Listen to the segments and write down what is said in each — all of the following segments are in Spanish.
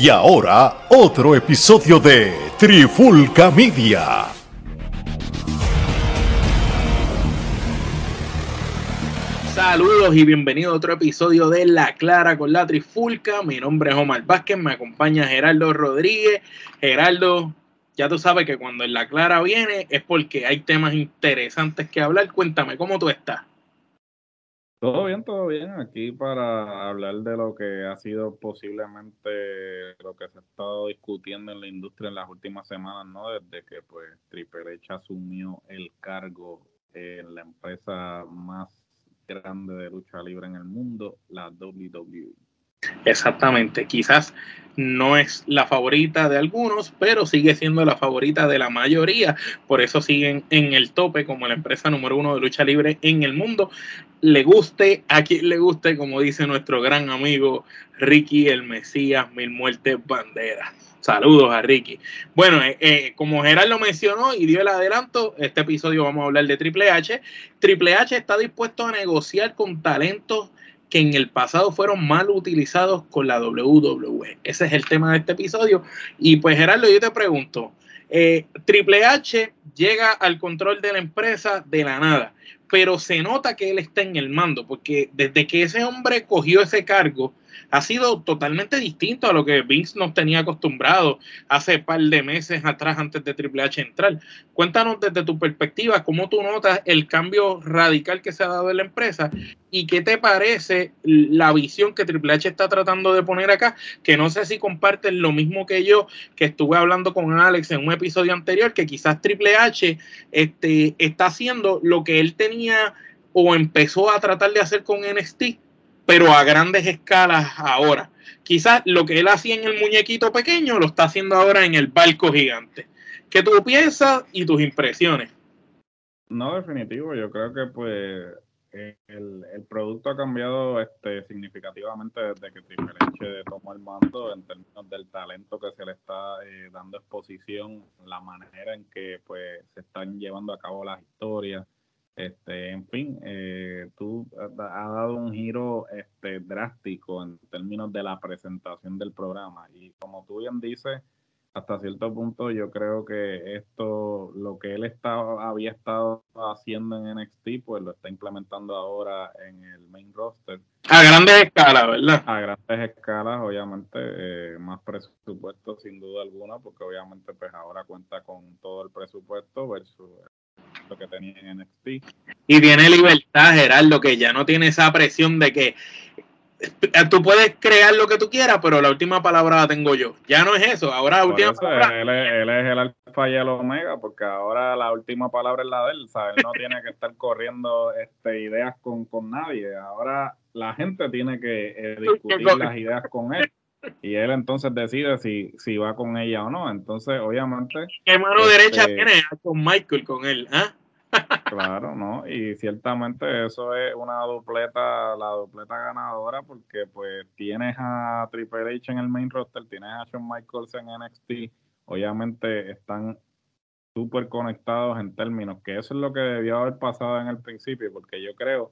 Y ahora, otro episodio de Trifulca Media. Saludos y bienvenidos a otro episodio de La Clara con la Trifulca. Mi nombre es Omar Vázquez, me acompaña Gerardo Rodríguez. Gerardo, ya tú sabes que cuando en La Clara viene es porque hay temas interesantes que hablar. Cuéntame, ¿cómo tú estás? Todo bien, todo bien. Aquí para hablar de lo que ha sido posiblemente lo que se ha estado discutiendo en la industria en las últimas semanas, ¿no? Desde que pues Triple H asumió el cargo en la empresa más grande de lucha libre en el mundo, la WWE. Exactamente, quizás no es la favorita de algunos, pero sigue siendo la favorita de la mayoría. Por eso siguen en el tope como la empresa número uno de lucha libre en el mundo. Le guste a quien le guste, como dice nuestro gran amigo Ricky el Mesías, Mil Muertes Banderas. Saludos a Ricky. Bueno, eh, eh, como Gerard lo mencionó y dio el adelanto, este episodio vamos a hablar de Triple H. Triple H está dispuesto a negociar con talentos que en el pasado fueron mal utilizados con la WWE. Ese es el tema de este episodio. Y pues Gerardo, yo te pregunto, eh, Triple H llega al control de la empresa de la nada, pero se nota que él está en el mando, porque desde que ese hombre cogió ese cargo, ha sido totalmente distinto a lo que Vince nos tenía acostumbrado hace par de meses atrás antes de Triple H entrar. Cuéntanos desde tu perspectiva cómo tú notas el cambio radical que se ha dado en la empresa y qué te parece la visión que Triple H está tratando de poner acá, que no sé si comparten lo mismo que yo, que estuve hablando con Alex en un episodio anterior, que quizás Triple H este, está haciendo lo que él tenía o empezó a tratar de hacer con NXT pero a grandes escalas ahora. Quizás lo que él hacía en el muñequito pequeño lo está haciendo ahora en el barco gigante. ¿Qué tú piensas y tus impresiones? No, definitivo. Yo creo que pues el, producto ha cambiado este, significativamente desde que Triple H tomó el mando en términos del talento que se le está eh, dando exposición, la manera en que pues se están llevando a cabo las historias este, en fin, eh, tú has dado un giro este, drástico en términos de la presentación del programa y como tú bien dices, hasta cierto punto yo creo que esto, lo que él estaba, había estado haciendo en NXT, pues lo está implementando ahora en el main roster. A grandes escalas, ¿verdad? A grandes escalas, obviamente, eh, más presupuesto sin duda alguna, porque obviamente pues ahora cuenta con todo el presupuesto versus que tenía en NXT. Y tiene libertad, Gerardo, que ya no tiene esa presión de que tú puedes crear lo que tú quieras, pero la última palabra la tengo yo. Ya no es eso, ahora la última palabra. Él es, el alfa y el omega, porque ahora la última palabra es la de él, Él no tiene que estar corriendo este, ideas con, con nadie. Ahora la gente tiene que eh, discutir las ideas con él y él entonces decide si, si va con ella o no. Entonces, obviamente. ¿Qué mano derecha este, tiene con Michael, con él? ¿ah? Claro, ¿no? Y ciertamente eso es una dupleta, la dupleta ganadora, porque pues tienes a Triple H en el main roster, tienes a Shawn Michaels en NXT, obviamente están súper conectados en términos que eso es lo que debió haber pasado en el principio, porque yo creo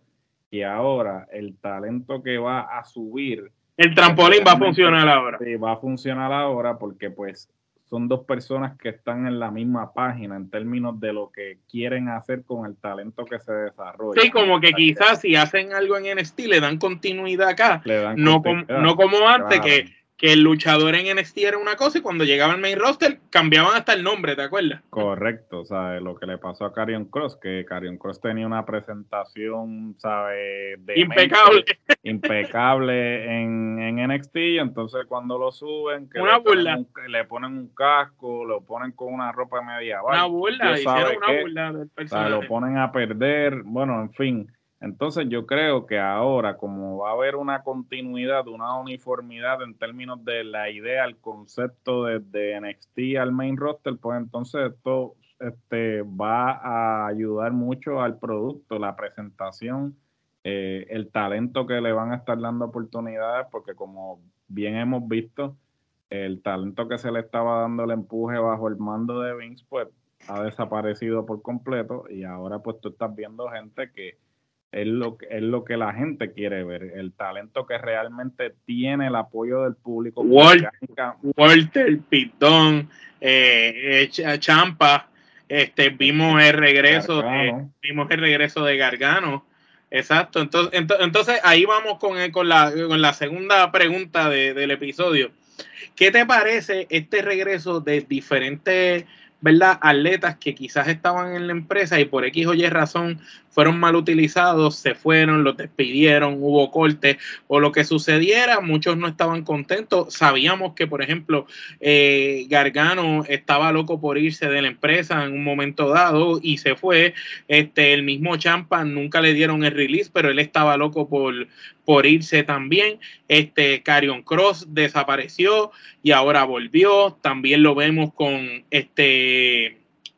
que ahora el talento que va a subir el trampolín va a funcionar ahora. Sí, va a funcionar ahora porque pues son dos personas que están en la misma página en términos de lo que quieren hacer con el talento que se desarrolla. Sí, como que quizás si hacen algo en NXT le dan continuidad acá, no, no como antes que que el luchador en NXT era una cosa y cuando llegaba al main roster cambiaban hasta el nombre, ¿te acuerdas? Correcto, o sea, lo que le pasó a Carion Cross, que Carion Cross tenía una presentación, ¿sabes? Impecable. impecable en, en NXT, entonces cuando lo suben, que una le, burla. Le ponen un casco, lo ponen con una ropa media Una burla, hicieron una burla del personaje. O sea, lo ponen a perder, bueno, en fin entonces yo creo que ahora, como va a haber una continuidad, una uniformidad en términos de la idea, el concepto de, NXT al main roster, pues entonces esto este, va a ayudar mucho al producto, la presentación, eh, el talento que le van a estar dando oportunidades, porque como bien hemos visto, el talento que se le estaba dando el empuje bajo el mando de Vince, pues ha desaparecido por completo y ahora pues tú estás viendo gente que es lo, es lo que la gente quiere ver, el talento que realmente tiene el apoyo del público. Walter, Walter Pitón, eh, eh Champa, este, vimos el regreso, de, vimos el regreso de Gargano. Exacto, entonces, entonces ahí vamos con, con, la, con la segunda pregunta del episodio. ¿Qué te parece este regreso de diferentes ¿verdad? Atletas que quizás estaban en la empresa y por X o Y razón fueron mal utilizados, se fueron, los despidieron, hubo cortes o lo que sucediera, muchos no estaban contentos. Sabíamos que, por ejemplo, eh, Gargano estaba loco por irse de la empresa en un momento dado y se fue. Este, el mismo Champa nunca le dieron el release, pero él estaba loco por, por irse también. Este Carion Cross desapareció y ahora volvió. También lo vemos con este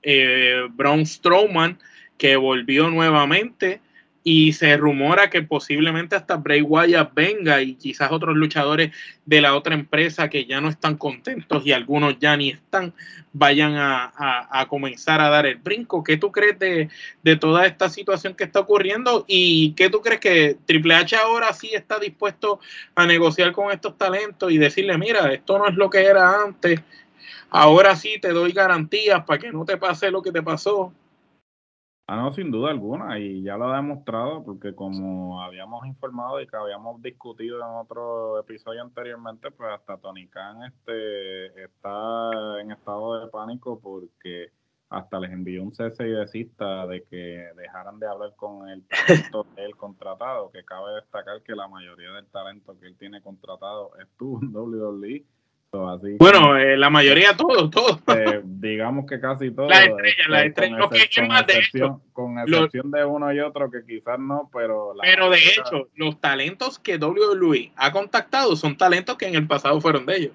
eh, Braun Strowman que volvió nuevamente y se rumora que posiblemente hasta Bray Wyatt venga y quizás otros luchadores de la otra empresa que ya no están contentos y algunos ya ni están, vayan a, comenzar a dar el brinco. ¿Qué tú crees de, de, toda esta situación que está ocurriendo y qué tú crees que Triple H ahora sí está dispuesto a negociar con estos talentos y decirle, mira, esto no es lo que era antes, ahora sí te doy garantías para que no te pase lo que te pasó? Ah, no, sin duda alguna, y ya lo ha demostrado, porque como habíamos informado y que habíamos discutido en otro episodio anteriormente, pues hasta Tony Khan este, está en estado de pánico porque hasta les envió un cese y desista de que dejaran de hablar con el talento del contratado, que cabe destacar que la mayoría del talento que él tiene contratado estuvo en WWE bueno, eh, la mayoría, todos, todos. Eh, digamos que casi todos. La estrella, la este, estrella. Con, excepción, con excepción de uno y otro que quizás no, pero... pero de hecho, los talentos que WWE ha contactado son talentos que en el pasado fueron de ellos.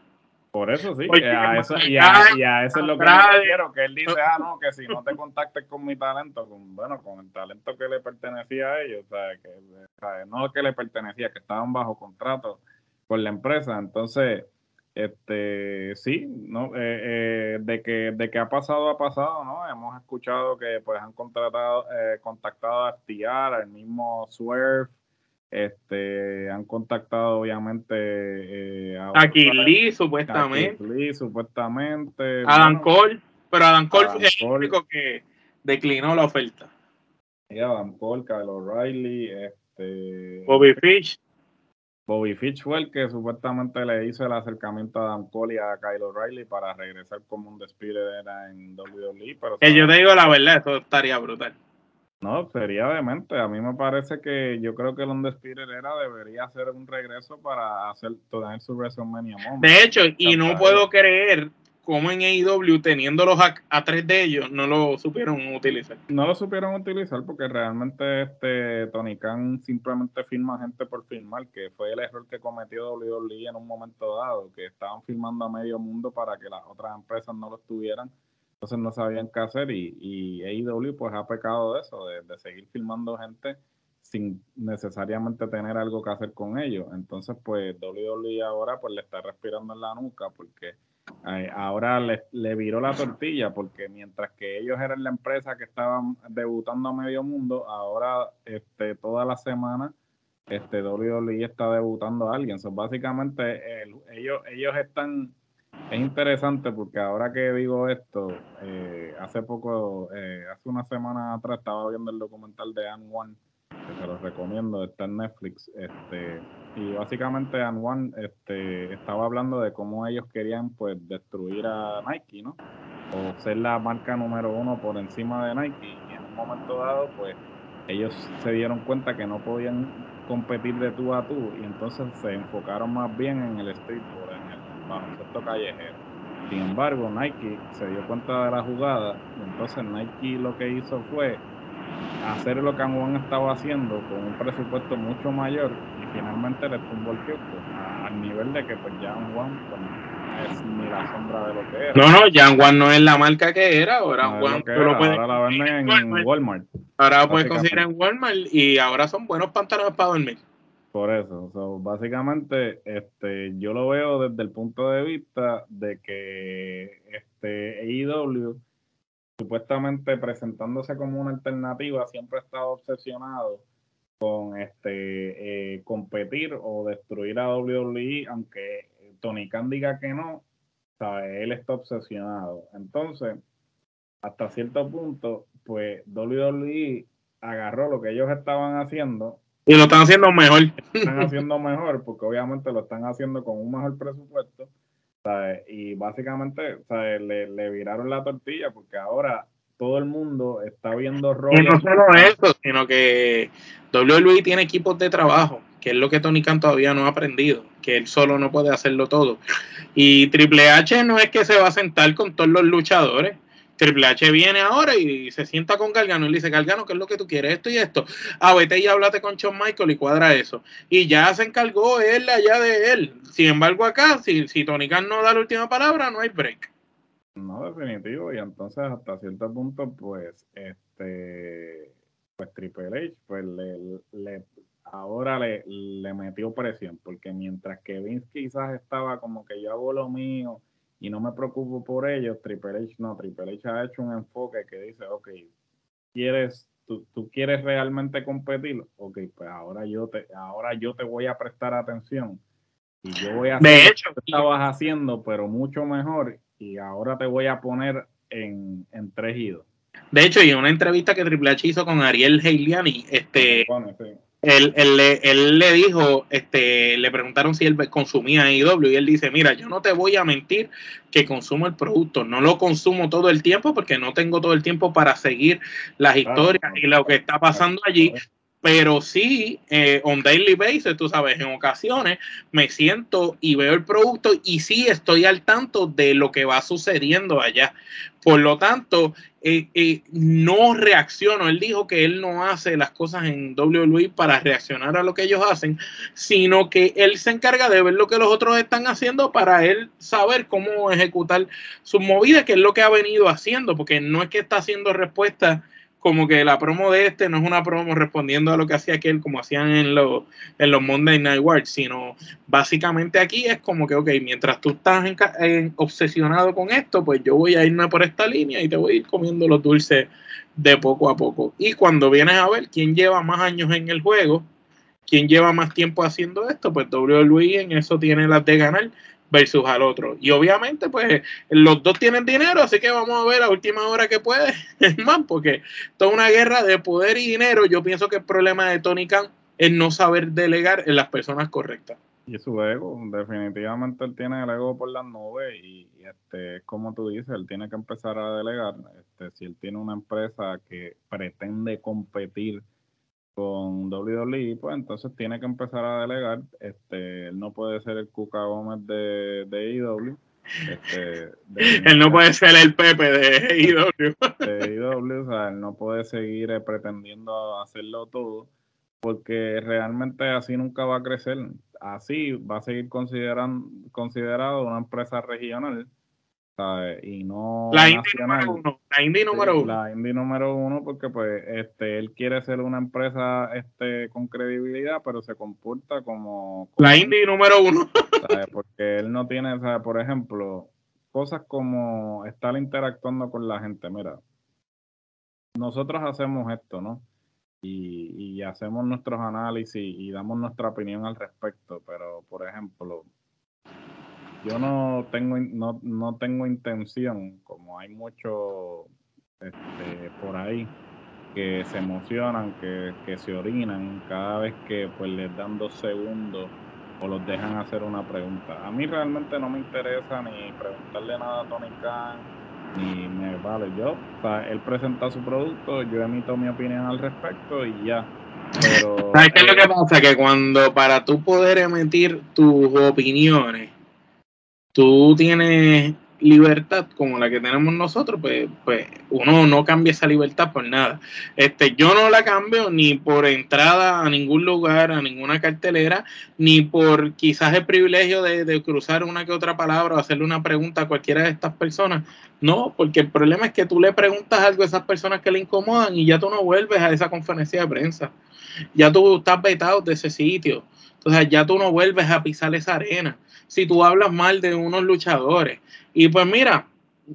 Por eso sí, a eso, y, a, eso es lo que me refiero, que él dice, ah, no, que si no te contactes con mi talento, con, bueno, con el talento que le pertenecía a ellos, o sea, que, no que le pertenecía, que estaban bajo contrato con la empresa, entonces este, sí, ¿no? Eh, eh, de, que, de que ha pasado, ha pasado, ¿no? Hemos escuchado que pues han contratado, eh, contactado a Tiar, al mismo Swerve, este, han contactado obviamente a, a Lee, supuestamente. Lee, supuestamente. Adam Cole, pero Adam Cole fue el único que declinó la oferta. Y Adam Cole, Kyle O'Reilly, este... Bobby Fish. Bobby Fitch fue el que supuestamente le hizo el acercamiento a Dan Cole y a Kyle O'Reilly para regresar como un despide en WWE. Pero que yo te digo la verdad, eso estaría brutal. No, sería demente. A mí me parece que yo creo que el Undisputed Era debería hacer un regreso para hacer tener su WrestleMania Moment. De hecho, y no puedo creer como en AEW, teniéndolos a, a, tres de ellos, no lo supieron utilizar. No lo supieron utilizar porque realmente este Tony Khan simplemente firma gente por firmar, que fue el error que cometió WWE en un momento dado, que estaban firmando a medio mundo para que las otras empresas no lo tuvieran, entonces no sabían qué hacer y, y AEW pues ha pecado de eso, de, de seguir firmando gente sin necesariamente tener algo que hacer con ellos. Entonces pues WWE ahora pues le está respirando en la nuca porque ahora le, viró la tortilla porque mientras que ellos eran la empresa que estaban debutando a medio mundo, ahora este, toda la semana este WWE está debutando a alguien. básicamente ellos, ellos están, es interesante porque ahora que digo esto, eh, hace poco, eh, hace una semana atrás estaba viendo el documental de Anne One que se los recomiendo, está en Netflix. Este, y básicamente One este, estaba hablando de cómo ellos querían pues destruir a Nike, ¿no? O ser la marca número uno por encima de Nike. Y en un momento dado, pues ellos se dieron cuenta que no podían competir de tú a tú y entonces se enfocaron más bien en el streetball, en el baloncesto callejero. Sin embargo, Nike se dio cuenta de la jugada y entonces Nike lo que hizo fue hacer lo que Juan estaba haciendo con un presupuesto mucho mayor y finalmente le tumbó el kiosco al nivel de que pues ya Juan pues, no es ni la sombra de lo que era. No, no, Jan Juan no es la marca que era, ahora Juan ahora la venden en Walmart. Ahora puedes conseguir en Walmart y ahora son buenos pantalones para dormir. Por eso, básicamente este, yo lo veo desde el punto de vista de que este AEW supuestamente presentándose como una alternativa, siempre ha estado obsesionado con este eh, competir o destruir a WWE, aunque Tony Khan diga que no, ¿sabe? él está obsesionado. Entonces, hasta cierto punto, pues WWE agarró lo que ellos estaban haciendo. Y lo están haciendo mejor. Están haciendo mejor, porque obviamente lo están haciendo con un mejor presupuesto. Y básicamente Le, le viraron la tortilla, porque ahora todo el mundo está viendo rol. Y no solo eso, sino que WWE tiene equipos de trabajo, que es lo que Tony Khan todavía no ha aprendido, que él solo no puede hacerlo todo. Y Triple H no es que se va a sentar con todos los luchadores. Triple H viene ahora y se sienta con Gargano y le dice, Gargano, ¿qué es lo que tú quieres? Esto y esto. Ah, vete y háblate con Shawn Michael y cuadra eso. Y ya se encargó él allá de él. Sin embargo, acá, si, si Tony Khan no da la última palabra, no hay break. No, definitivo. Y entonces, hasta cierto punto, pues, este, pues Triple H, pues le, ahora le, le metió presión, porque mientras que Vince quizás estaba como que yo hago lo mío y no me preocupo por ellos, Triple H no, Triple H ha hecho un enfoque que dice, ok, ¿quieres, tú, tú quieres realmente competir? Ok, pues ahora yo te, ahora yo te voy a prestar atención y yo voy a hacer de hecho, lo que estabas haciendo, pero mucho mejor y ahora te voy a poner en, en tres idos. De hecho, y en una entrevista que Triple H hizo con Ariel Heiliani, este, él, él, le dijo, este, le preguntaron si él consumía IW y él dice, mira, yo no te voy a mentir que consumo el producto, no lo consumo todo el tiempo porque no tengo todo el tiempo para seguir las historias y lo que está pasando allí, pero sí, eh, on daily basis, tú sabes, en ocasiones me siento y veo el producto y sí estoy al tanto de lo que va sucediendo allá. Por lo tanto, eh, eh, no reacciono. Él dijo que él no hace las cosas en WWE para reaccionar a lo que ellos hacen, sino que él se encarga de ver lo que los otros están haciendo para él saber cómo ejecutar sus movidas, que es lo que ha venido haciendo, porque no es que está haciendo respuesta como que la promo de este no es una promo respondiendo a lo que hacía aquel, como hacían en, los en los Monday Night Wars, sino básicamente aquí es como que, ok, mientras tú estás obsesionado con esto, pues yo voy a irme por esta línea y te voy a ir comiendo los dulces de poco a poco. Y cuando vienes a ver quién lleva más años en el juego, quién lleva más tiempo haciendo esto, pues WWE en eso tiene las de ganar versus al otro. Y obviamente, pues los dos tienen dinero, así que vamos a ver a última hora que puede, más, porque toda una guerra de poder y dinero. Yo pienso que el problema de Tony Khan es no saber delegar en las personas correctas. Y su ego, definitivamente él tiene el ego por las nubes y, este, como tú dices, él tiene que empezar a delegar. Este, si él tiene una empresa que pretende competir con WWE, pues entonces tiene que empezar a delegar. Este, él no puede ser el Cuca Gómez de, de IW. Este, él no puede ser el Pepe de IW. De IW, o sea, él no puede seguir eh, pretendiendo hacerlo todo, porque realmente así nunca va a crecer. Así va a seguir consideran, considerado una empresa regional y no la indie número uno la indie número uno. la indie número uno porque pues este él quiere ser una empresa este con credibilidad pero se comporta como, la indie número uno. porque él no tiene ¿sabes? por ejemplo cosas como estar interactuando con la gente. Mira nosotros hacemos esto no y, y hacemos nuestros análisis y damos nuestra opinión al respecto pero por ejemplo yo no tengo no, no tengo intención, como hay mucho este, por ahí que se emocionan, que, que, se orinan cada vez que pues les dan dos segundos o los dejan hacer una pregunta. A mí realmente no me interesa ni preguntarle nada a Tony Khan, ni me vale. Yo, o él presenta su producto, yo emito mi opinión al respecto y ya. Pero, ¿Sabes qué es lo que pasa? Que cuando para tú poder emitir tus opiniones, tú tienes libertad como la que tenemos nosotros, pues, pues uno no cambia esa libertad por nada. Este, yo no la cambio ni por entrada a ningún lugar, a ninguna cartelera, ni por quizás el privilegio de, cruzar una que otra palabra o hacerle una pregunta a cualquiera de estas personas. No, porque el problema es que tú le preguntas algo a esas personas que le incomodan y ya tú no vuelves a esa conferencia de prensa. Ya tú estás vetado de ese sitio. Entonces ya tú no vuelves a pisar esa arena si tú hablas mal de unos luchadores. Y pues mira,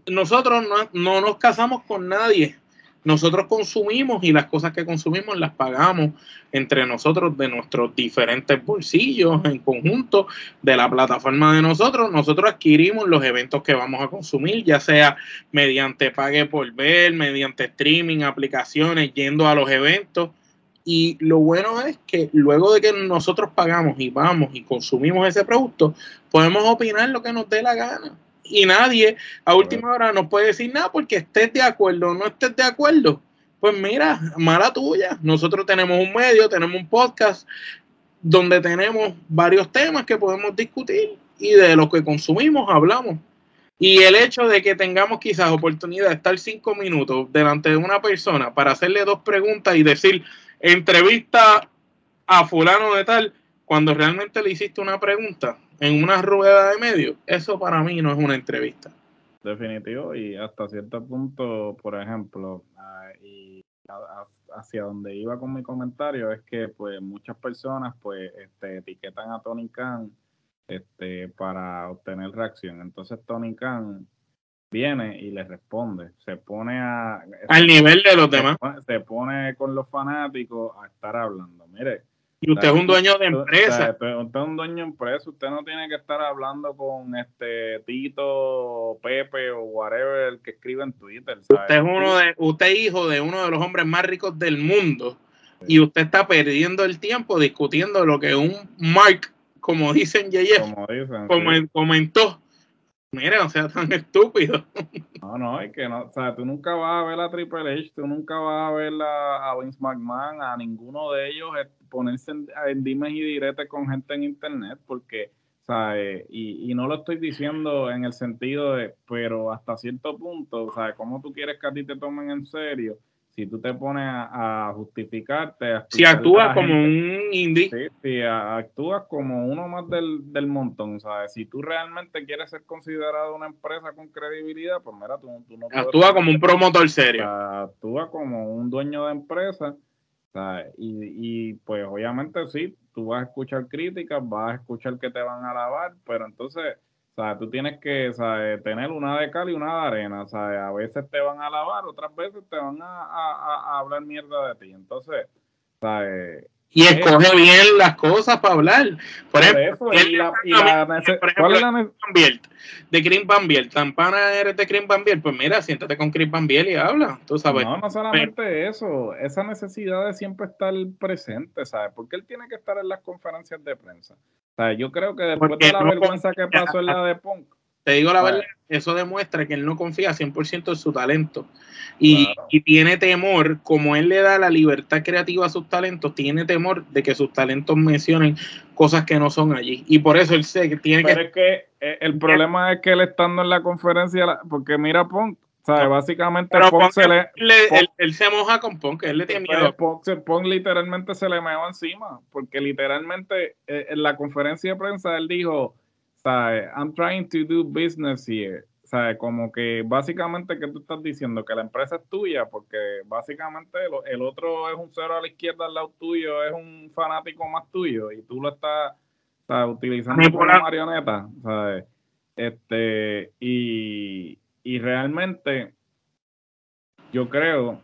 nosotros no, nos casamos con nadie, nosotros consumimos y las cosas que consumimos las pagamos entre nosotros de nuestros diferentes bolsillos en conjunto de la plataforma de nosotros. Nosotros adquirimos los eventos que vamos a consumir, ya sea mediante pague por ver, mediante streaming, aplicaciones, yendo a los eventos. Y lo bueno es que luego de que nosotros pagamos y vamos y consumimos ese producto, podemos opinar lo que nos dé la gana y nadie a última hora nos puede decir nada porque estés de acuerdo o no estés de acuerdo. Pues mira, mala tuya. Nosotros tenemos un medio, tenemos un podcast donde tenemos varios temas que podemos discutir y de lo que consumimos hablamos. Y el hecho de que tengamos quizás oportunidad de estar cinco minutos delante de una persona para hacerle dos preguntas y decir entrevista a fulano de tal, cuando realmente le hiciste una pregunta, en una rueda de medio, eso para mí no es una entrevista. Definitivo, y hasta cierto punto, por ejemplo, ah, y hacia donde iba con mi comentario es que pues muchas personas pues este, etiquetan a Tony Khan este, para obtener reacción. Entonces Tony Khan viene y le responde, se pone a... Al nivel de los demás. se pone con los fanáticos a estar hablando. Mire, y usted es un dueño de empresa. usted es un dueño de empresa. Usted no tiene que estar hablando con este Tito, Pepe o whatever el que escribe en Twitter. Usted es uno de, usted es hijo de uno de los hombres más ricos del mundo. Y usted está perdiendo el tiempo discutiendo lo que un Mark, como dicen Yeye, comentó Mira, no sea tan estúpido. No, no, es que no, o sea, tú nunca vas a ver a Triple H, tú nunca vas a ver a, Vince McMahon, a ninguno de ellos ponerse en, en dimes y diretes con gente en internet, porque, ¿sabes? Y, y no lo estoy diciendo en el sentido de, pero hasta cierto punto, ¿sabes? ¿Cómo tú quieres que a ti te tomen en serio? Si tú te pones a, justificarte. si actúas como un indie. Sí, si actúas como uno más del, del montón, ¿sabes? Si tú realmente quieres ser considerado una empresa con credibilidad, pues mira, tú, tú no Actúa como un promotor serio. actúa como un dueño de empresa, ¿sabes? Y, y pues obviamente sí, tú vas a escuchar críticas, vas a escuchar que te van a alabar, pero entonces o sea, tú tienes que tener una de cal y una de arena. Sea, a veces te van a lavar, otras veces te van a, hablar mierda de ti. Entonces, ¿sabes? Y escoge bien las cosas para hablar. Por ejemplo, ¿cuál es la de Chris Van Biel. Tampana eres de Chris Van Biel. Pues mira, siéntate con Chris Van Biel y habla. Tú sabes. No, no solamente eso. Esa necesidad de siempre estar presente, ¿sabes? Porque él tiene que estar en las conferencias de prensa yo creo que después de la vergüenza que pasó en la de Punk. Te digo la verdad, eso demuestra que él no confía 100% en su talento. Y, tiene temor, como él le da la libertad creativa a sus talentos, tiene temor de que sus talentos mencionen cosas que no son allí. Y por eso él sé que tiene Pero es que eh, el problema es que él estando en la conferencia, porque mira Punk, Básicamente se le, él, se moja con Punk, él le tiene miedo. Punk, literalmente se le meó encima, porque literalmente eh, en la conferencia de prensa él dijo, ¿sabes? I'm trying to do business here. ¿Sabes? Como que básicamente que tú estás diciendo que la empresa es tuya, porque básicamente el, otro es un cero a la izquierda al lado tuyo, es un fanático más tuyo, y tú lo estás utilizando como marioneta, ¿sabes? Este, y, y realmente yo creo,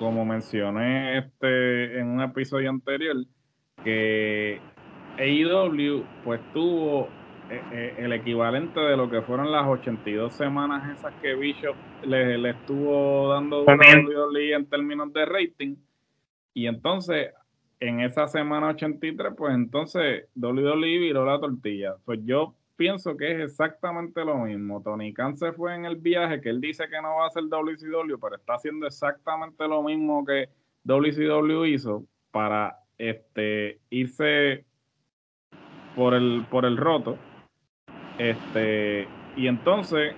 como mencioné este en un episodio anterior, que AEW pues tuvo eh, eh, el equivalente de lo que fueron las 82 semanas esas que Bishop le, estuvo dando WWE en términos de rating. Y entonces, en esa semana 83, pues entonces WWE viró la tortilla. Pues yo pienso que es exactamente lo mismo. Tony Khan se fue en el viaje, que él dice que no va a hacer WCW, pero está haciendo exactamente lo mismo que WCW hizo para este irse por el por el roto. Este, y entonces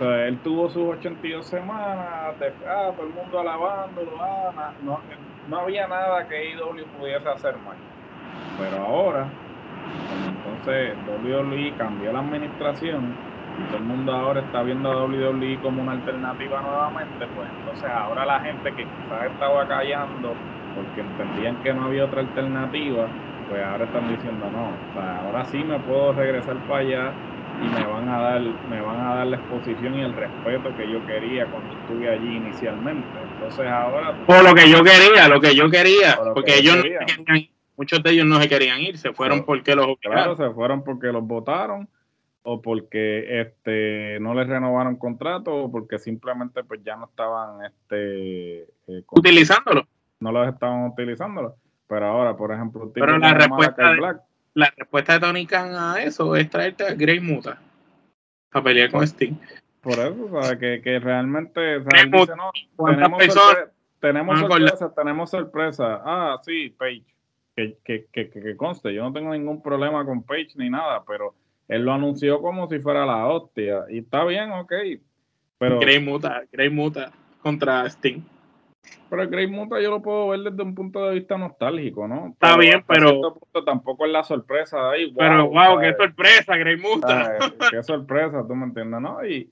él tuvo sus 82 semanas ah, todo el mundo alabándolo, ah, no, no había nada que IW pudiese hacer mal. Pero ahora entonces WWE cambió la administración y todo el mundo ahora está viendo a WWE como una alternativa nuevamente, pues entonces ahora la gente que quizás estaba callando porque entendían que no había otra alternativa, pues ahora están diciendo no, o sea, ahora sí me puedo regresar para allá y me van a dar me van a dar la exposición y el respeto que yo quería cuando estuve allí inicialmente. Entonces ahora por lo que yo quería, lo que yo quería, porque ellos muchos de ellos no se querían ir, se fueron porque los Claro, se fueron porque los votaron o porque este no les renovaron contrato o porque simplemente pues ya no estaban este eh, utilizándolo. No los estaban utilizando. Pero ahora, por ejemplo, pero la respuesta de, la respuesta de Tony Khan a eso es traerte a Grey Muta a pelear con Sting. Por eso, ¿sabes? Que, que realmente tenemos, sorpresa, tenemos sorpresa, tenemos sorpresa. Ah, sí, Page. Que, que, que, que, conste, yo no tengo ningún problema con Page ni nada, pero él lo anunció como si fuera la hostia. Y está bien, ok. Pero, Grey Muta, Grey Muta contra Sting. Pero Grey Muta yo lo puedo ver desde un punto de vista nostálgico, ¿no? Está bien, pero. tampoco es la sorpresa ahí. pero, wow, qué sorpresa, Grey Muta. Qué sorpresa, tú me entiendes, ¿no? Y,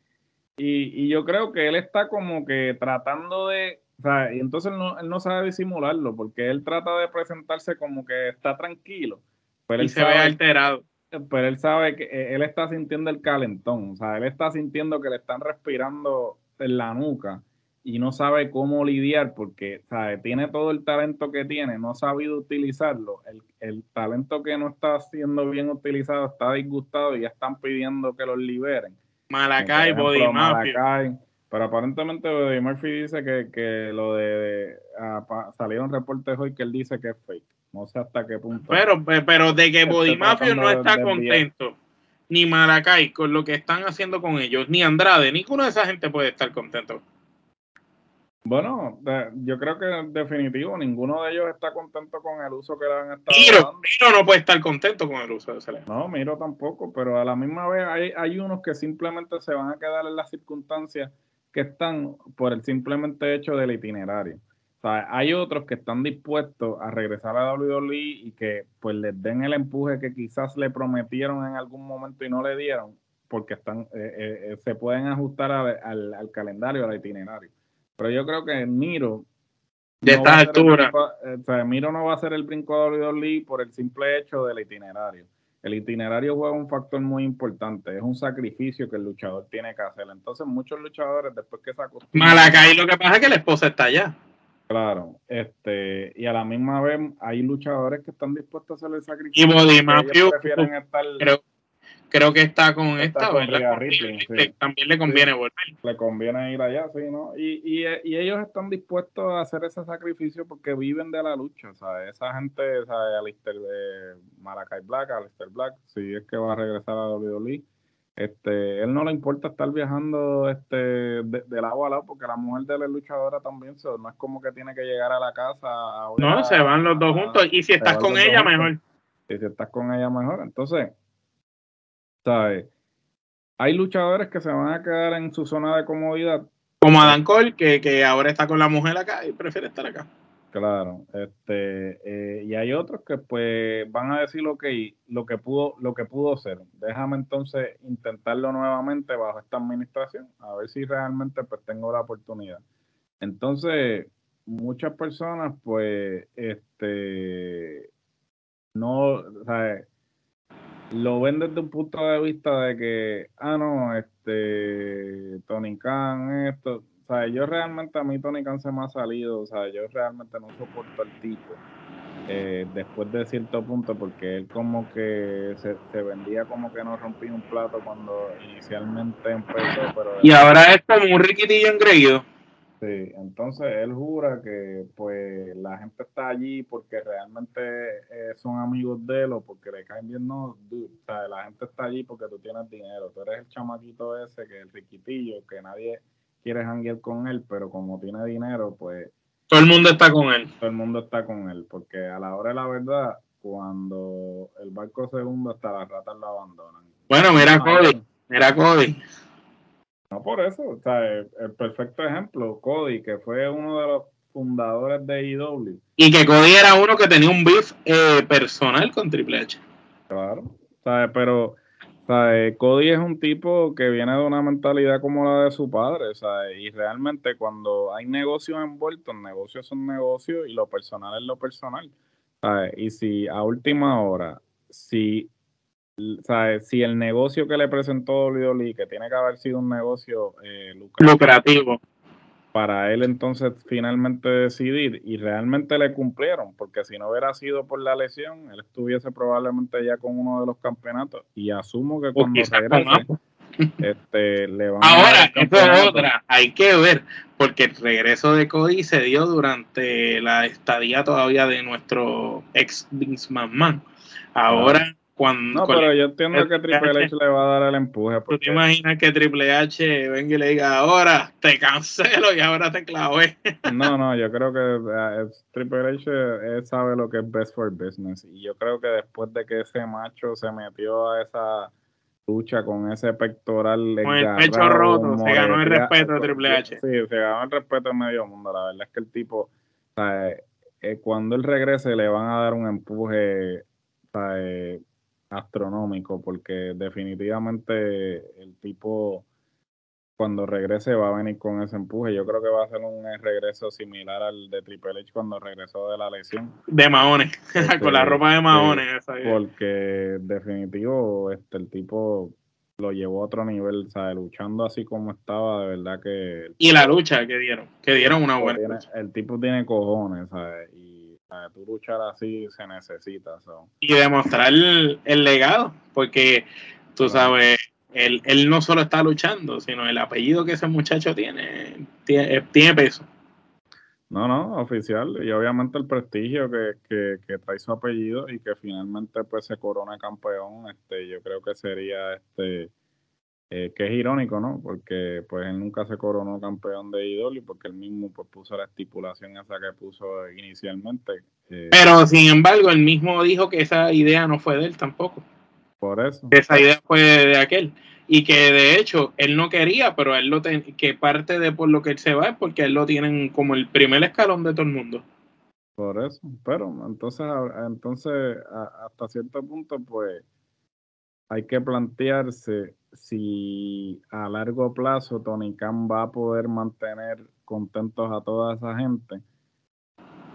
y, y, yo creo que él está como que tratando de. Sea, y entonces no, él no sabe disimularlo, porque él trata de presentarse como que está tranquilo. Pero y él se ve alterado. Pero él sabe que eh, él está sintiendo el calentón, o sea, él está sintiendo que le están respirando en la nuca y no sabe cómo lidiar porque sabe, tiene todo el talento que tiene, no ha sabido utilizarlo. El, talento que no está siendo bien utilizado está disgustado y ya están pidiendo que los liberen. Malacay, Body Murphy. Pero aparentemente Murphy dice que, lo de, ah, salieron reportes hoy que él dice que es fake. No sé hasta qué punto. Pero, pero de que Body Mafia no está contento, ni Maracay con lo que están haciendo con ellos, ni Andrade, ninguno de esa gente puede estar contento. Bueno, yo creo que en definitivo ninguno de ellos está contento con el uso que le han estado Miro, dando. Miro no puede estar contento con el uso de ese No, Miro tampoco, pero a la misma vez hay, hay unos que simplemente se van a quedar en las circunstancias que están por el simplemente hecho del itinerario. O sea, hay otros que están dispuestos a regresar a WWE y que pues les den el empuje que quizás le prometieron en algún momento y no le dieron, porque están eh, eh, eh, se pueden ajustar al, al calendario, al itinerario. Pero yo creo que Miro. De esta altura. Eh, o sea, Miro no va a ser el brinco de WWE por el simple hecho del itinerario. El itinerario juega un factor muy importante. Es un sacrificio que el luchador tiene que hacer. Entonces, muchos luchadores, después que se acostumbran. Malacay, lo que pasa es que la esposa está allá. Claro, este, y a la misma vez hay luchadores que están dispuestos a hacer el sacrificio. Y Body creo que está con esta, También le conviene volver. Le conviene ir allá, sí, ¿no? Y, y, y, ellos están dispuestos a hacer ese sacrificio porque viven de la lucha, ¿sabes? Esa gente, ¿sabes? Alistair de Maracay Black, Alistair Black, si es que va a regresar a WWE, este, él no le importa estar viajando este de, agua al lado porque la mujer de la luchadora también no es como que tiene que llegar a la casa no se van los dos juntos y si estás con ella mejor y si estás con ella mejor entonces ¿sabes? Hay luchadores que se van a quedar en su zona de comodidad. Como Adam Cole, que, ahora está con la mujer acá y prefiere estar acá. Claro, este, eh, y hay otros que pues van a decir lo que lo que pudo, lo que pudo ser. Déjame entonces intentarlo nuevamente bajo esta administración, a ver si realmente pues tengo la oportunidad. Entonces, muchas personas pues, este, no, ¿sabes? Lo ven desde un punto de vista de que, ah, no, este, Tony Khan, esto. O sea, yo realmente, a mí Tony Khan se me ha salido, o sea, yo realmente no soporto al tipo. Eh, después de cierto punto, porque él como que se, se, vendía como que no rompía un plato cuando inicialmente empezó. Pero y ahora es como un riquitillo engreído. Sí, entonces él jura que pues la gente está allí porque realmente eh, son amigos de él o porque le caen bien, no, o sea, la gente está allí porque tú tienes dinero, tú eres el chamaquito ese que es el riquitillo, que nadie quiere janguear con él, pero como tiene dinero, pues... Todo el mundo está con él. Todo el mundo está con él, porque a la hora de la verdad, cuando el barco se hunde, hasta las ratas lo abandonan. Bueno, mira Cody, mira Cody no por eso, o sea, el, perfecto ejemplo, Cody, que fue uno de los fundadores de IW. Y que Cody era uno que tenía un beef eh, personal con Triple H. Claro, ¿sabes? pero ¿sabes? Cody es un tipo que viene de una mentalidad como la de su padre, ¿sabes? y realmente cuando hay negocios envueltos, negocios son negocios y lo personal es lo personal. ¿sabes? Y si a última hora, si si el negocio que le presentó WWE, que tiene que haber sido un negocio eh, lucrativo, para él entonces finalmente decidir y realmente le cumplieron, porque si no hubiera sido por la lesión, él estuviese probablemente ya con uno de los campeonatos y asumo que cuando regrese este, le van Ahora, esto es otra, hay que ver, porque el regreso de Cody se dio durante la estadía todavía de nuestro ex Vince McMahon. Ahora, cuando. No, pero yo entiendo que Triple H, le va a dar el empuje. ¿Tú te imaginas que Triple H venga y le diga, ahora te cancelo y ahora te clavé? No, no, yo creo que eh, Triple H sabe lo que es best for business. Y yo creo que después de que ese macho se metió a esa lucha con ese pectoral. Con el pecho roto, se ganó el respeto de Triple H. Sí, se ganó el respeto de medio mundo. La verdad es que el tipo, eh, cuando él regrese, le van a dar un empuje astronómico, porque definitivamente el tipo cuando regrese va a venir con ese empuje. Yo creo que va a ser un regreso similar al de Triple H cuando regresó de la lesión. De Mahones, con la ropa de Mahones. porque definitivo este el tipo lo llevó a otro nivel, ¿sabes? Luchando así como estaba, de verdad que... Y la lucha que dieron, que dieron una buena El tipo tiene cojones, ¿sabes? Y tú luchar así se necesita. Y demostrar el, el legado, porque tú sabes él, él, no solo está luchando, sino el apellido que ese muchacho tiene, tiene, eh, peso. No, no, oficial. Y obviamente el prestigio que, que, trae su apellido y que finalmente pues se corona campeón, este, yo creo que sería este eh, que es irónico, ¿no? Porque pues él nunca se coronó campeón de y porque él mismo pues puso la estipulación esa que puso inicialmente. Eh, Pero sin embargo, él mismo dijo que esa idea no fue de él tampoco. Por eso. Esa idea fue de aquel. Y que de hecho él no quería, pero él lo ten, que parte de por lo que él se va es porque él lo tienen como el primer escalón de todo el mundo. Por eso, pero entonces, entonces hasta cierto punto, pues hay que plantearse si a largo plazo Tony Khan va a poder mantener contentos a toda esa gente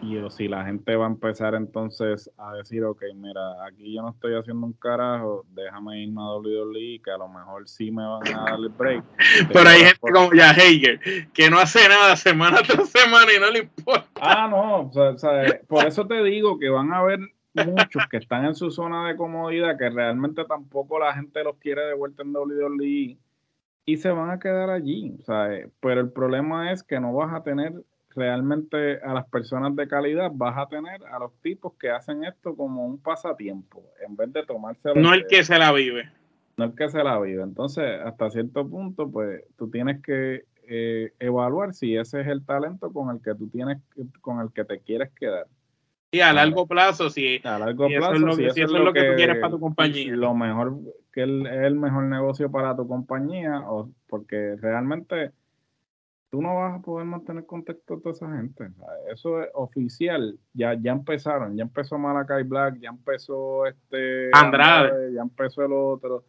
y o si la gente va a empezar entonces a decir, ok, mira, aquí yo no estoy haciendo un carajo, déjame irme a WWE, que a lo mejor sí me van a dar el break. Pero hay gente como ya Hager, que no hace nada semana tras semana y no le importa. Ah, no, o sea, por eso te digo que van a haber muchos que están en su zona de comodidad, que realmente tampoco la gente los quiere de vuelta en WWE y se van a quedar allí. O sea, pero el problema es que no vas a tener realmente a las personas de calidad, vas a tener a los tipos que hacen esto como un pasatiempo, en vez de tomarse... No el que se la vive. No el que se la vive. Entonces, hasta cierto punto, pues tú tienes que eh, evaluar si ese es el talento con el que tú tienes, con el que te quieres quedar. Y a largo plazo, si, a largo plazo, eso es lo, que, tú quieres para tu compañía. Lo mejor, que es el mejor negocio para tu compañía, o porque realmente tú no vas a poder mantener contacto con toda esa gente. Eso es oficial. Ya, ya empezaron. Ya empezó Malakai Black, ya empezó este Andrade, ya empezó el otro.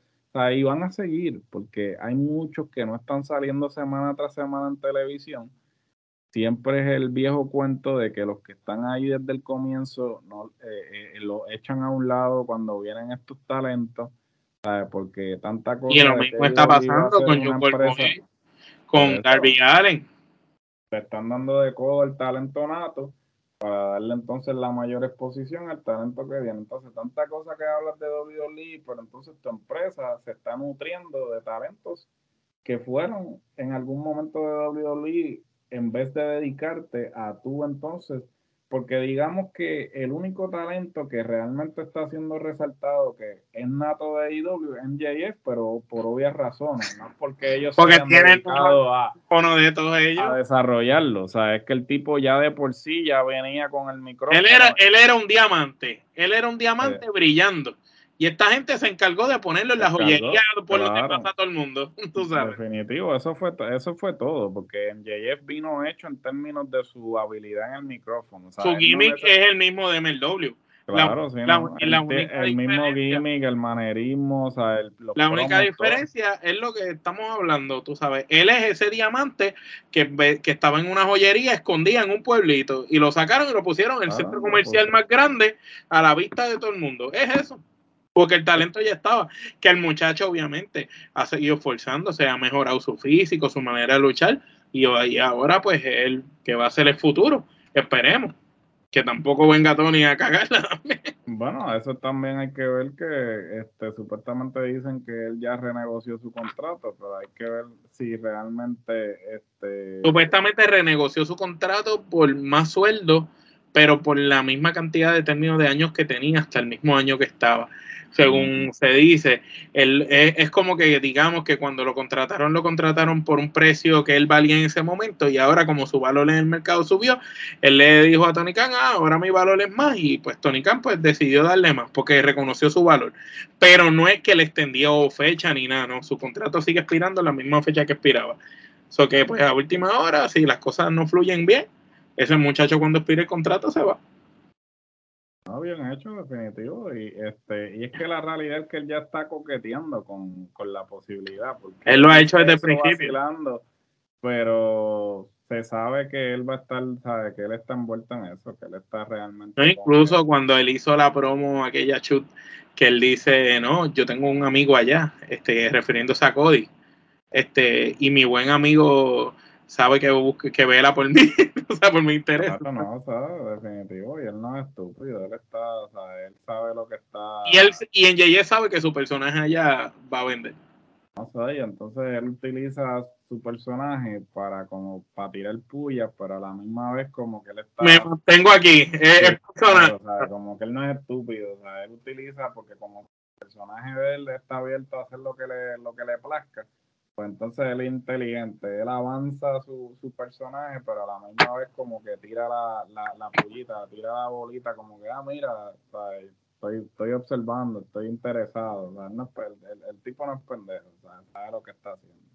Y van a seguir, porque hay muchos que no están saliendo semana tras semana en televisión. Siempre es el viejo cuento de que los que están ahí desde el comienzo no eh, eh, lo echan a un lado cuando vienen estos talentos, ¿sabes? porque tanta cosa. Y lo mismo está pasando con John con Darby Allen. Le están dando de codo el talento nato para darle entonces la mayor exposición al talento que viene. Entonces, tanta cosa que hablas de WWE, pero entonces tu empresa se está nutriendo de talentos que fueron en algún momento de WWE en vez de dedicarte a tú entonces porque digamos que el único talento que realmente está siendo resaltado, que es nato de IW, es MJF, pero por obvias razones, no porque ellos porque se tienen a, de todos ellos. a desarrollarlo. O sea, es que el tipo ya de por sí ya venía con el micrófono. Él era, él era un diamante, él era un diamante brillando. Y esta gente se encargó de ponerlo en la joyería por lo que pasa a todo el mundo. Tú sabes. Definitivo, eso fue, eso fue todo, porque MJF vino hecho en términos de su habilidad en el micrófono. Su gimmick es el mismo de MLW. Claro, sí, el, mismo gimmick, el manerismo, o sea, el, La única diferencia es lo que estamos hablando, tú sabes. Él es ese diamante que, que estaba en una joyería escondida en un pueblito y lo sacaron y lo pusieron en el centro comercial más grande a la vista de todo el mundo. Es eso. Porque el talento ya estaba, que el muchacho obviamente ha seguido esforzándose, ha mejorado su físico, su manera de luchar, y, ahora pues él que va a ser el futuro, esperemos que tampoco venga Tony a cagarla. bueno, eso también hay que ver que este, supuestamente dicen que él ya renegoció su contrato, pero hay que ver si realmente... Este... Supuestamente renegoció su contrato por más sueldo, pero por la misma cantidad de términos de años que tenía hasta el mismo año que estaba según se dice. Él, es, como que digamos que cuando lo contrataron, lo contrataron por un precio que él valía en ese momento y ahora como su valor en el mercado subió, él le dijo a Tony Khan, ah, ahora mi valor es más y pues Tony Khan pues decidió darle más porque reconoció su valor. Pero no es que le extendió fecha ni nada, no, su contrato sigue expirando la misma fecha que expiraba. que pues a última hora, si las cosas no fluyen bien, ese muchacho cuando expire el contrato se va. No, bien hecho, definitivo. Y este y es que la realidad es que él ya está coqueteando con, la posibilidad. Porque él lo ha hecho desde el principio. Pero se sabe que él va a estar, sabe que él está envuelto en eso, que él está realmente. incluso cuando él hizo la promo, aquella chut, que él dice, no, yo tengo un amigo allá, este, refiriéndose a Cody. Este, y mi buen amigo sabe que busque, que vela por mí, o sea, por mi interés. Claro, no, o definitivo, y él no es estúpido, él está, o sea, él sabe lo que está. Y él y en Yeye sabe que su personaje allá va a vender. No sé, y entonces él utiliza su personaje para como para tirar puya, pero a la misma vez como que él está. Me mantengo aquí, es, personaje. o sea, como que él no es estúpido, o sea, él utiliza porque como el personaje de él está abierto a hacer lo que le, lo que le plazca pues entonces él es inteligente, él avanza su, su personaje, pero a la misma vez como que tira la, la, la pullita, tira la bolita, como que, ah, mira, estoy, estoy observando, estoy interesado, no el, el, tipo no es pendejo, sabe lo que está haciendo.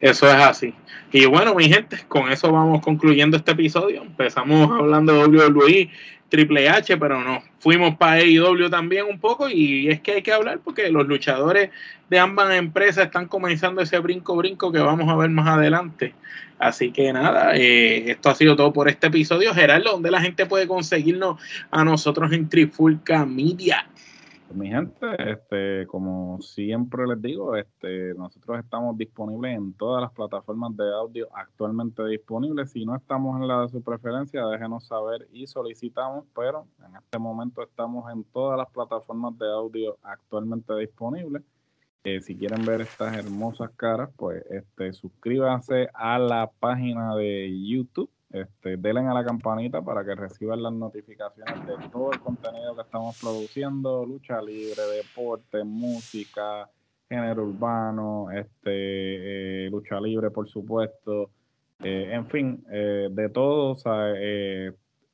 Eso es así. Y bueno, mi gente, con eso vamos concluyendo este episodio. Empezamos hablando de WWE, Triple H, pero no, fuimos para AEW también un poco y es que hay que hablar porque los luchadores de ambas empresas están comenzando ese brinco brinco que vamos a ver más adelante. Así que nada, eh, esto ha sido todo por este episodio. Gerardo, ¿dónde la gente puede conseguirnos a nosotros en Trifulca Media? Pues, mi gente, este, como siempre les digo, este, nosotros estamos disponibles en todas las plataformas de audio actualmente disponibles. Si no estamos en la de su preferencia, déjenos saber y solicitamos, pero en este momento estamos en todas las plataformas de audio actualmente disponibles. Eh, si quieren ver estas hermosas caras, pues este, suscríbanse a la página de YouTube este, denle a la campanita para que reciban las notificaciones de todo el contenido que estamos produciendo, lucha libre, deporte, música, género urbano, este, eh, lucha libre, por supuesto, eh, en fin, eh, de todo,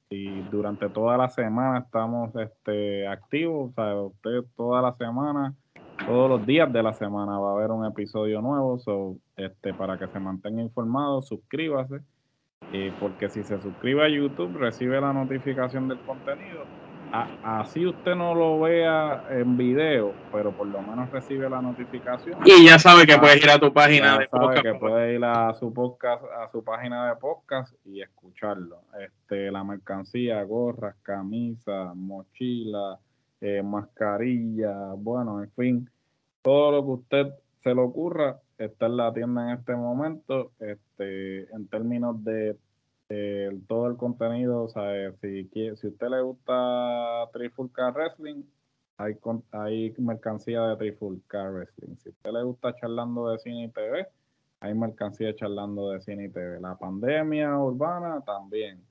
y durante toda la semana estamos este, activos, o sea, usted toda la semana, todos los días de la semana va a haber un episodio nuevo, so, este, para que se mantenga informado, suscríbase porque si se suscribe a YouTube recibe la notificación del contenido. así usted no lo vea en video, pero por lo menos recibe la notificación. Y ya sabe que puede ir a tu página de podcast. que puede ir a su podcast, a su página de podcast y escucharlo. Este, la mercancía, gorras, camisas, mochila, eh, mascarilla, bueno, en fin, todo lo que usted se le ocurra, está en la tienda en este momento. Este, en términos de todo el contenido, o sea, si, si usted le gusta Trifulca Wrestling, hay, hay mercancía de Trifulca Wrestling. Si usted le gusta charlando de cine y TV, hay mercancía charlando de cine y TV. La pandemia urbana también.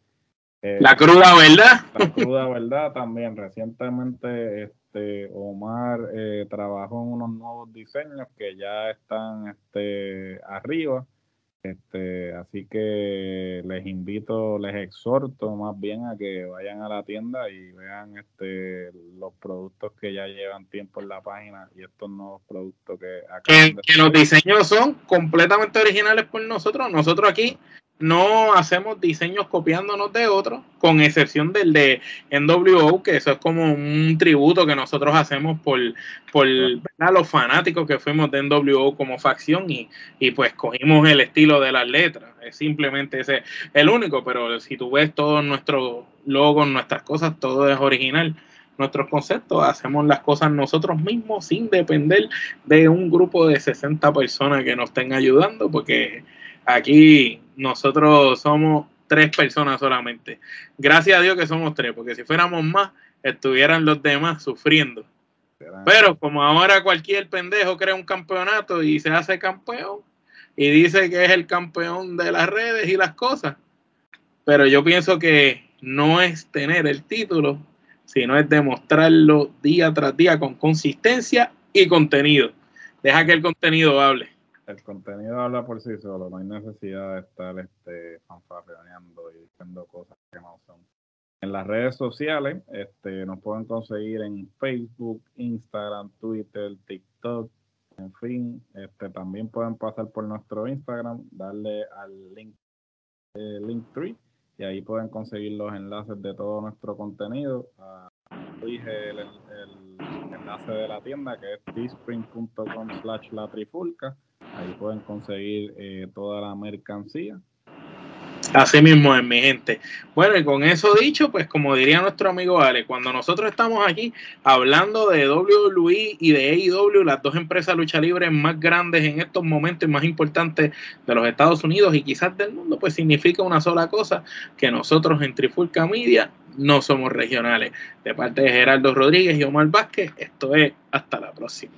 Eh, la cruda verdad. La cruda verdad también. Recientemente este, Omar eh, trabajó en unos nuevos diseños que ya están este, arriba. Este, así que les invito, les exhorto más bien a que vayan a la tienda y vean este, los productos que ya llevan tiempo en la página y estos nuevos productos que que, que los diseños son completamente originales por nosotros. Nosotros aquí no hacemos diseños copiándonos de otros, con excepción del de NWO, que eso es como un tributo que nosotros hacemos por, por los fanáticos que fuimos de NWO como facción y, y, pues cogimos el estilo de las letras. Es simplemente ese el único, pero si tú ves todos nuestros logos, nuestras cosas, todo es original. nuestros conceptos, hacemos las cosas nosotros mismos sin depender de un grupo de 60 personas que nos estén ayudando, porque aquí nosotros somos tres personas solamente. Gracias a Dios que somos tres, porque si fuéramos más, estuvieran los demás sufriendo. Pero como ahora cualquier pendejo crea un campeonato y se hace campeón y dice que es el campeón de las redes y las cosas, pero yo pienso que no es tener el título, sino es demostrarlo día tras día con consistencia y contenido. Deja que el contenido hable. El contenido habla por sí solo, no hay necesidad de estar este, fanfarreando y diciendo cosas que no son. En las redes sociales este, nos pueden conseguir en Facebook, Instagram, Twitter, TikTok, en fin, este, también pueden pasar por nuestro Instagram, darle al link, eh, y ahí pueden conseguir los enlaces de todo nuestro contenido. Ah, dije el, enlace de la tienda que es teespring.com slash la trifulca. Ahí pueden conseguir eh, toda la mercancía. Así mismo es, mi gente. Bueno, y con eso dicho, pues como diría nuestro amigo Ale, cuando nosotros estamos aquí hablando de WWE y de AEW, las dos empresas lucha libre más grandes en estos momentos y más importantes de los Estados Unidos y quizás del mundo, pues significa una sola cosa, que nosotros en Trifulca Media no somos regionales. De parte de Gerardo Rodríguez y Omar Vázquez, esto es hasta la próxima.